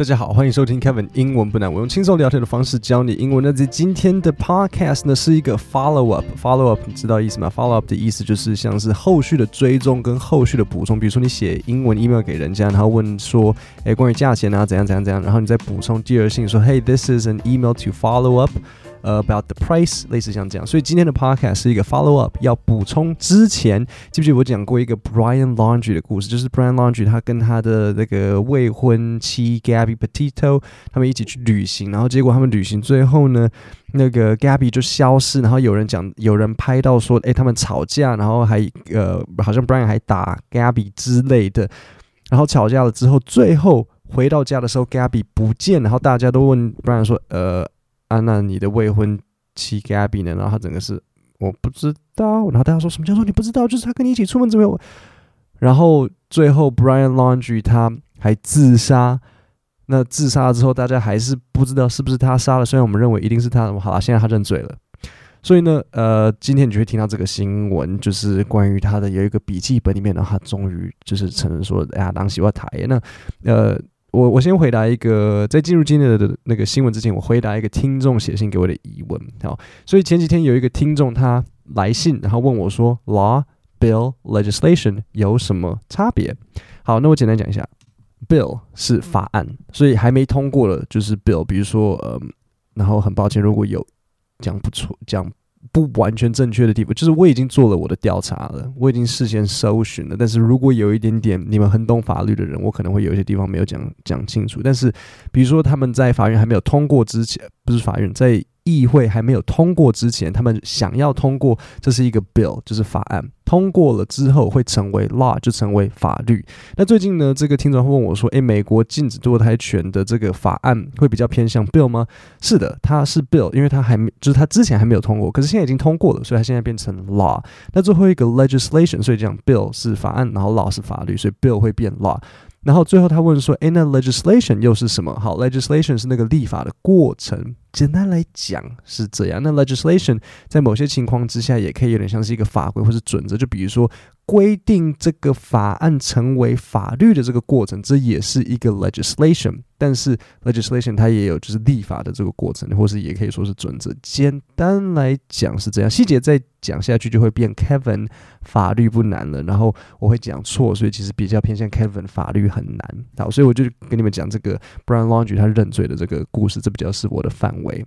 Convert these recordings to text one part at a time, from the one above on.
大家好，欢迎收听 Kevin 英文不难，我用轻松聊天的方式教你英文。那在今天的 podcast 呢是一个 follow up，follow up 你知道意思吗？follow up 的意思就是像是后续的追踪跟后续的补充。比如说你写英文 email 给人家，然后问说，哎，关于价钱啊怎样怎样怎样，然后你再补充第二性说，Hey，this is an email to follow up。呃 about the price，类似像这样，所以今天的 podcast 是一个 follow up，要补充之前，记不记得我讲过一个 Brian Laundry 的故事？就是 Brian Laundry 他跟他的那个未婚妻 Gabby Petito 他们一起去旅行，然后结果他们旅行最后呢，那个 Gabby 就消失，然后有人讲，有人拍到说，哎，他们吵架，然后还呃，好像 Brian 还打 Gabby 之类的，然后吵架了之后，最后回到家的时候，Gabby 不见，然后大家都问 Brian 说，呃。啊，那你的未婚妻 Gabby 呢？然后他整个是我不知道，然后大家说什么叫做你不知道？就是他跟你一起出门怎么样？然后最后 Brian Laundry 他还自杀。那自杀之后，大家还是不知道是不是他杀了。虽然我们认为一定是他，好了，现在他认罪了。所以呢，呃，今天你就会听到这个新闻，就是关于他的有一个笔记本里面，然后他终于就是承认说，哎呀，当喜欢台那呃。我我先回答一个，在进入今天的那个新闻之前，我回答一个听众写信给我的疑问。好，所以前几天有一个听众他来信，然后问我说，law bill legislation 有什么差别？好，那我简单讲一下，bill 是法案，所以还没通过的就是 bill。比如说，呃，然后很抱歉，如果有讲不出讲。不完全正确的地方，就是我已经做了我的调查了，我已经事先搜寻了。但是如果有一点点你们很懂法律的人，我可能会有一些地方没有讲讲清楚。但是，比如说他们在法院还没有通过之前，不是法院在。议会还没有通过之前，他们想要通过，这是一个 bill，就是法案。通过了之后会成为 law，就成为法律。那最近呢，这个听众会问我说：“诶，美国禁止堕胎权的这个法案会比较偏向 bill 吗？”是的，它是 bill，因为它还没，就是它之前还没有通过，可是现在已经通过了，所以它现在变成 law。那最后一个 legislation，所以讲 bill 是法案，然后 law 是法律，所以 bill 会变 law。然后最后他问说：“哎，那 legislation 又是什么？”好，legislation 是那个立法的过程。简单来讲是这样。那 legislation 在某些情况之下也可以有点像是一个法规或是准则。就比如说。规定这个法案成为法律的这个过程，这也是一个 legislation。但是 legislation 它也有就是立法的这个过程，或是也可以说是准则。简单来讲是这样，细节再讲下去就会变 Kevin 法律不难了。然后我会讲错，所以其实比较偏向 Kevin 法律很难。好，所以我就跟你们讲这个 Brian Laundry 他认罪的这个故事，这比较是我的范围。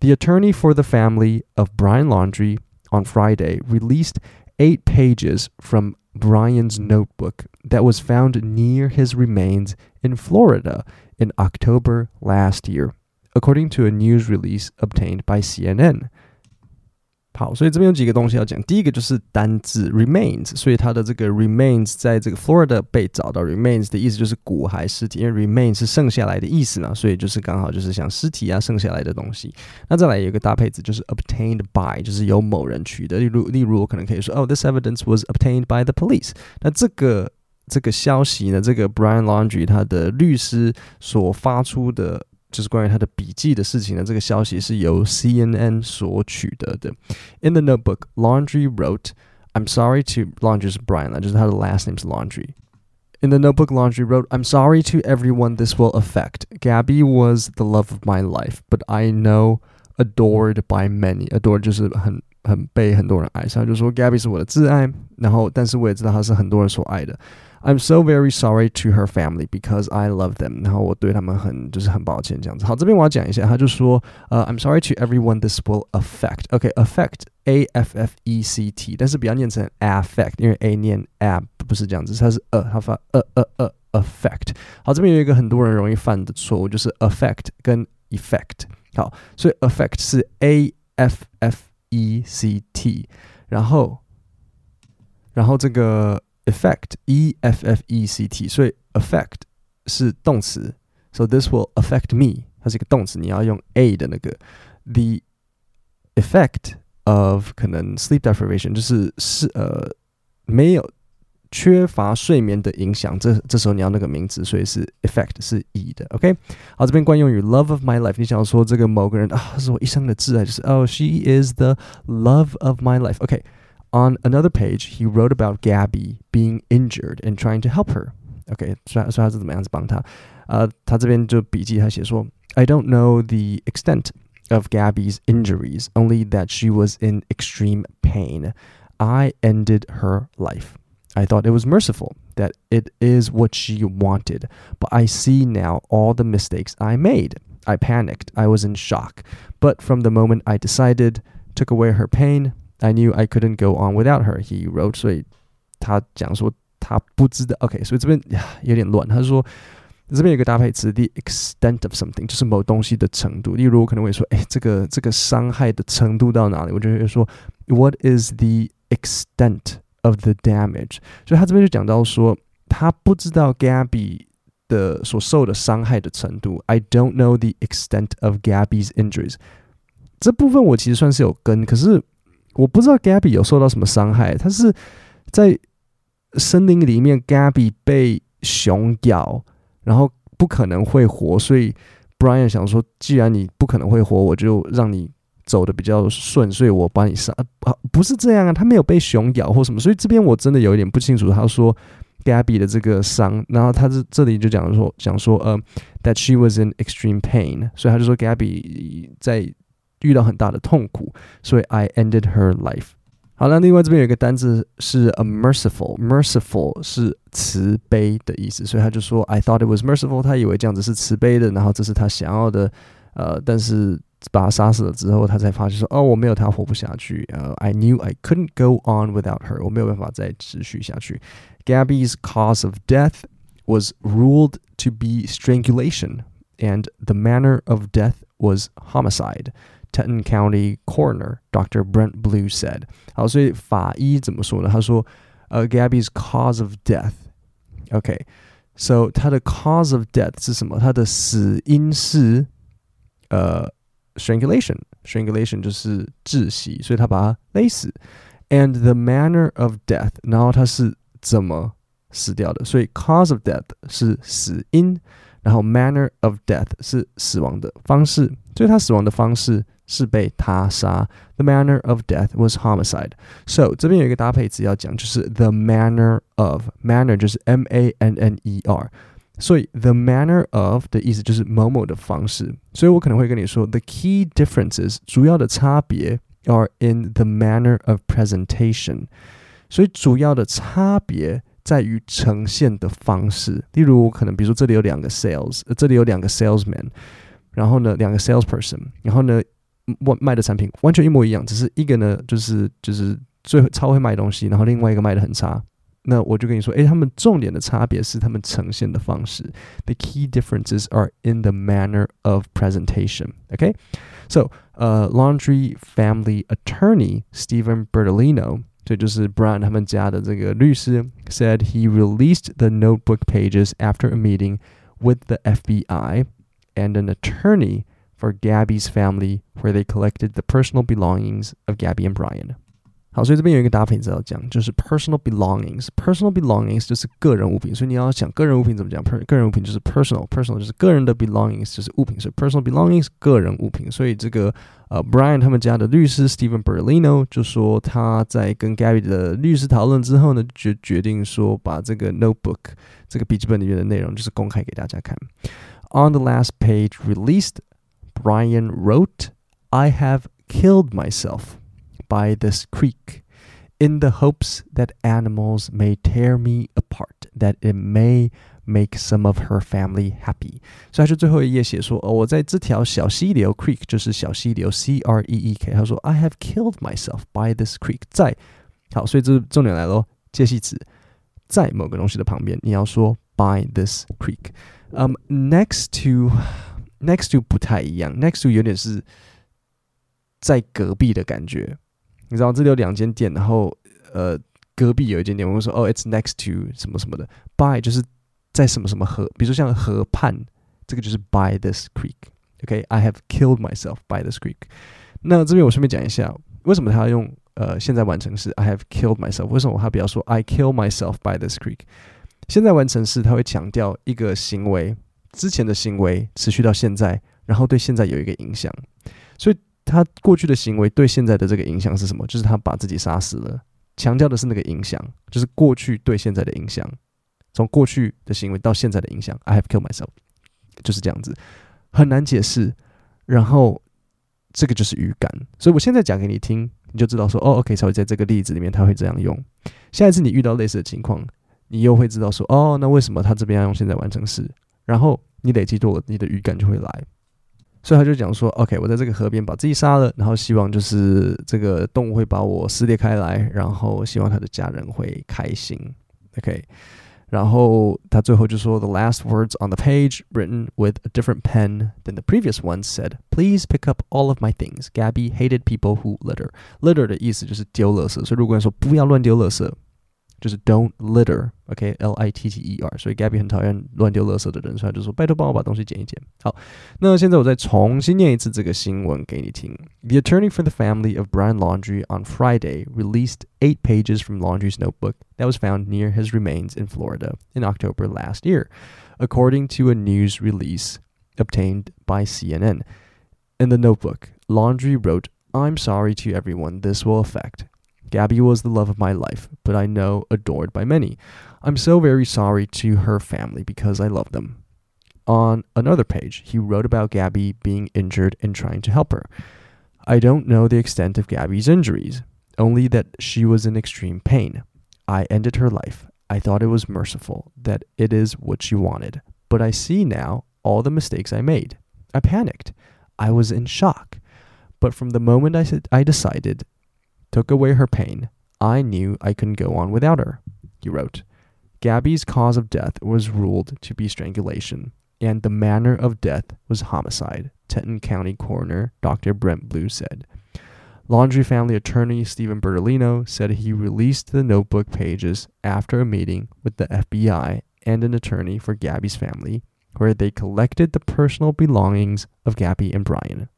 The attorney for the family of Brian Laundrie on Friday released eight pages from Brian's notebook that was found near his remains in Florida in October last year, according to a news release obtained by CNN. 好，所以这边有几个东西要讲。第一个就是单字 remains，所以它的这个 remains 在这个 Florida 被找到。remains 的意思就是骨骸、尸体，因为 remains 是剩下来的意思嘛，所以就是刚好就是像尸体啊，剩下来的东西。那再来有一个搭配词就是 obtained by，就是由某人取得。例如，例如我可能可以说，哦，this evidence was obtained by the police。那这个这个消息呢，这个 Brian Laundry 他的律师所发出的。就是关于他的笔记的事情呢，这个消息是由 CNN 所取得的。In the notebook, Laundrie wrote, "I'm sorry to Laundrie's Brian 啦，就是他的 last name 是 Laundrie." In the notebook, Laundrie wrote, I'm sorry to everyone this will affect. Gabby was the love of my life, but I know adored by many. Adored 就是很很被很多人爱上，就说 Gabby 是我的挚爱，然后但是我也知道她是很多人所爱的。I'm so very sorry to her family because I love them。然后我对他们很就是很抱歉这样子。好，这边我要讲一下，他就说，呃，I'm sorry to everyone this will affect。OK，affect A F F E C T，但是不要念成 affect，因为 A 念 a 不是这样子，它是呃，它发呃呃呃 affect。好，这边有一个很多人容易犯的错误，就是 affect 跟 effect。好，所以 affect 是 A F F E C T，然后然后这个。 effect e f f e c t，所以 affect 是动词，so this will affect me，它是一个动词，你要用 a 的那个 the effect of 可能 sleep deprivation 就是是呃没有缺乏睡眠的影响，这这时候你要那个名词，所以是 effect 是 e 的，OK。好，这边惯用语 love of my life，你想要说这个某个人啊是我一生的挚爱，就是 oh she is the love of my life，OK。 On another page, he wrote about Gabby being injured and trying to help her. OK，所以所以他是怎么样子帮他？呃，他这边就笔记他写说，I don't know the extent of Gabby's injuries, only that she was in extreme pain. I ended her life. I thought it was merciful that it is what she wanted, but I see now all the mistakes I made. I panicked. I was in shock. But from the moment I decided, took away her pain, I knew I couldn't go on without her. He wrote. 所以他讲说他不知道。OK，所以这边有点乱。他说这边有个搭配词，the extent of something，就是某东西的程度。例如我可能会说，哎，这个这个伤害的程度到哪里？我就会说，What is the extent of the damage？所以他这边就讲到说，他不知道 Gabby 的所受的伤害的程度。I don't know the extent of Gabby's injuries。这部分我其实算是有跟，可是 我不知道 Gabby 有受到什么伤害。他是在森林里面，Gabby 被熊咬，然后不可能会活，所以 Brian 想说，既然你不可能会活，我就让你走的比较顺，所以我把你杀。啊，不是这样啊，他没有被熊咬或什么，所以这边我真的有一点不清楚。他说。Gabby 的这个伤，然后他这这里就讲说讲说呃，that she was in extreme pain，所以他就说 Gabby 在遇到很大的痛苦，所以 I ended her life。好了，另外这边有一个单字是 a merciful，merciful 是慈悲的意思，所以他就说 I thought it was merciful，他以为这样子是慈悲的，然后这是他想要的，呃，但是把他杀死了之后，他才发现说哦，我没有他活不下去，呃，I knew I couldn't go on without her，我没有办法再持续下去。Gabby's cause of death was ruled to be strangulation, and the manner of death was homicide. Teton County coroner Dr. Brent Blue said. 好，所以法医怎么说呢？他说，呃、uh,，Gabby's cause of death。OK，so、okay, 他的 cause of death 是什么？他的死因是呃 strangulation。strangulation And the manner of death，然后他是怎么死掉的？所以 cause of death 是死因。然后 manner of death 是死亡的方式，所以他死亡的方式是被他杀。The manner of death was homicide. So 这边有一个搭配词要讲，就是 the manner of manner 就是 m a n n e r，所以 the manner of 的意思就是某某的方式，所以我可能会跟你说 the key differences 主要的差别 are in the manner of presentation。所以主要的差别 在于呈现的方式。例如，可能比如说这里有两个 sales，、呃、这里有两个 salesman，然后呢，两个 salesperson，然后呢，我卖的产品完全一模一样，只是一个呢就是就是最超会卖东西，然后另外一个卖的很差。那我就跟你说，诶，他们重点的差别是他们呈现的方式。The key differences are in the manner of presentation. Okay, so uh, Laundrie family attorney Stephen Bertolino 这就是 Brown 他们家的这个律师 said he released the notebook pages after a meeting with the FBI and an attorney for Gabby's family where they collected the personal belongings of Gabby and Brian. 好，所以这边有一个大品词要讲，就是 personal belongings。personal belongings 就是个人物品，所以你要想个人物品怎么讲，个人物品就是 personal，personal 就是个人的 belongings，就是物品，所以 personal belongings 个人物品。所以这个呃 Brian 他们家的律师 Stephen Bertolino 就说他在跟 Gary 的律师讨论之后呢，决决定说把这个 notebook 这个笔记本里面的内容就是公开给大家看。On the last page released, Brian wrote, "I have killed myself." by this creek in the hopes that animals may tear me apart, that it may make some of her family happy。所以他就最后一页写说，哦，我在这条小溪流 creek 就是小溪流 C R E E K，他说 I have killed myself by this creek。在好，所以这重点来喽，介系词在某个东西的旁边，你要说 by this creek。嗯、um,，next to next to 不太一样，next to 有点是在隔壁的感觉。 你知道这里有两间店，然后呃隔壁有一间店，我会说哦，it's next to 什么什么的，by 就是在什么什么河，比如说像河畔，这个就是 by this creek。OK，I have killed myself by this creek。那这边我顺便讲一下，为什么他要用呃现在完成式 I have killed myself？为什么他不要说 I kill myself by this creek？现在完成式它会强调一个行为之前的行为持续到现在，然后对现在有一个影响，所以。他过去的行为对现在的这个影响是什么？就是他把自己杀死了。强调的是那个影响，就是过去对现在的影响。从过去的行为到现在的影响。I have killed myself，就是这样子，很难解释。然后这个就是语感，所以我现在讲给你听，你就知道说，哦，OK，稍微在这个例子里面他会这样用。下一次你遇到类似的情况，你又会知道说，哦，那为什么他这边要用现在完成时？然后你累积多了，你的语感就会来。所以他就讲说，OK，我在这个河边把自己杀了，然后希望就是这个动物会把我撕裂开来，然后希望他的家人会开心。OK，然后他最后就说，The last words on the page written with a different pen than the previous ones said, "Please pick up all of my things." Gabby hated people who litter. Litter 的意思就是丢垃圾，所以如果说不要乱丢垃圾。就是 don't litter，OK，L、okay? I T T E R，所以 Gabby 很讨厌乱丢垃圾的人，所以他就说拜托帮我把东西捡一捡。好，那现在我再重新念一次这个新闻给你听。The attorney for the family of Brian Laundrie on Friday released eight pages from Laundrie's notebook that was found near his remains in Florida in October last year, according to a news release obtained by CNN. In the notebook, Laundrie wrote, "I'm sorry to everyone this will affect." Gabby was the love of my life, but I know adored by many. I'm so very sorry to her family because I love them. On another page, he wrote about Gabby being injured and trying to help her. I don't know the extent of Gabby's injuries, only that she was in extreme pain. I ended her life. I thought it was merciful, that it is what she wanted. But I see now all the mistakes I made. I panicked. I was in shock. But from the moment I, said, I decided took away her pain, I knew I couldn't go on without her. He wrote, Gabby's cause of death was ruled to be strangulation, and the manner of death was homicide, Teton County coroner Dr. Brent Blue said. Laundrie family attorney Stephen Bertolino said he released the notebook pages after a meeting with the FBI and an attorney for Gabby's family, where they collected the personal belongings of Gabby and Brian.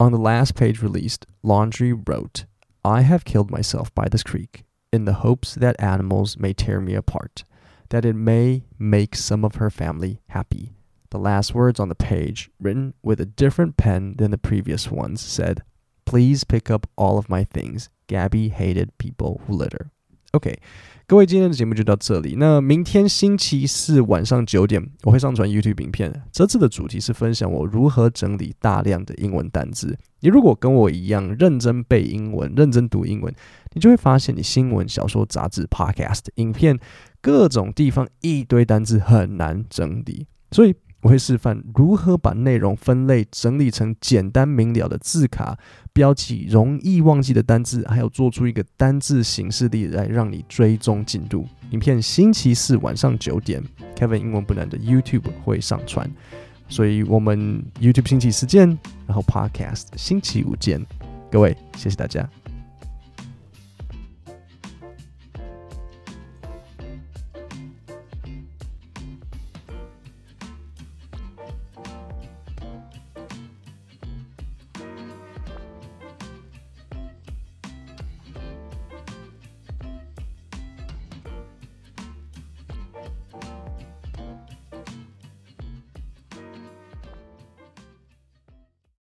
On the last page released, Laundrie wrote, I have killed myself by this creek in the hopes that animals may tear me apart, that it may make some of her family happy. The last words on the page, written with a different pen than the previous ones, said, Please pick up all of my things. Gabby hated people who litter. OK，各位，今天的节目就到这里。那明天星期四晚上九点，我会上传 YouTube 影片。这次的主题是分享我如何整理大量的英文单字。 你如果跟我一样认真背英文、认真读英文，你就会发现，你新闻、小说、杂志、Podcast、影片各种地方一堆单字很难整理。所以。我会示范如何把内容分类整理成简单明了的字卡，标记容易忘记的单字，还有做出一个单字形式例来让你追踪进度。影片星期四晚上九点，Kevin 英文不难的 YouTube 会上传，所以我们 YouTube 星期四见，然后 Podcast 星期五见，各位，谢谢大家。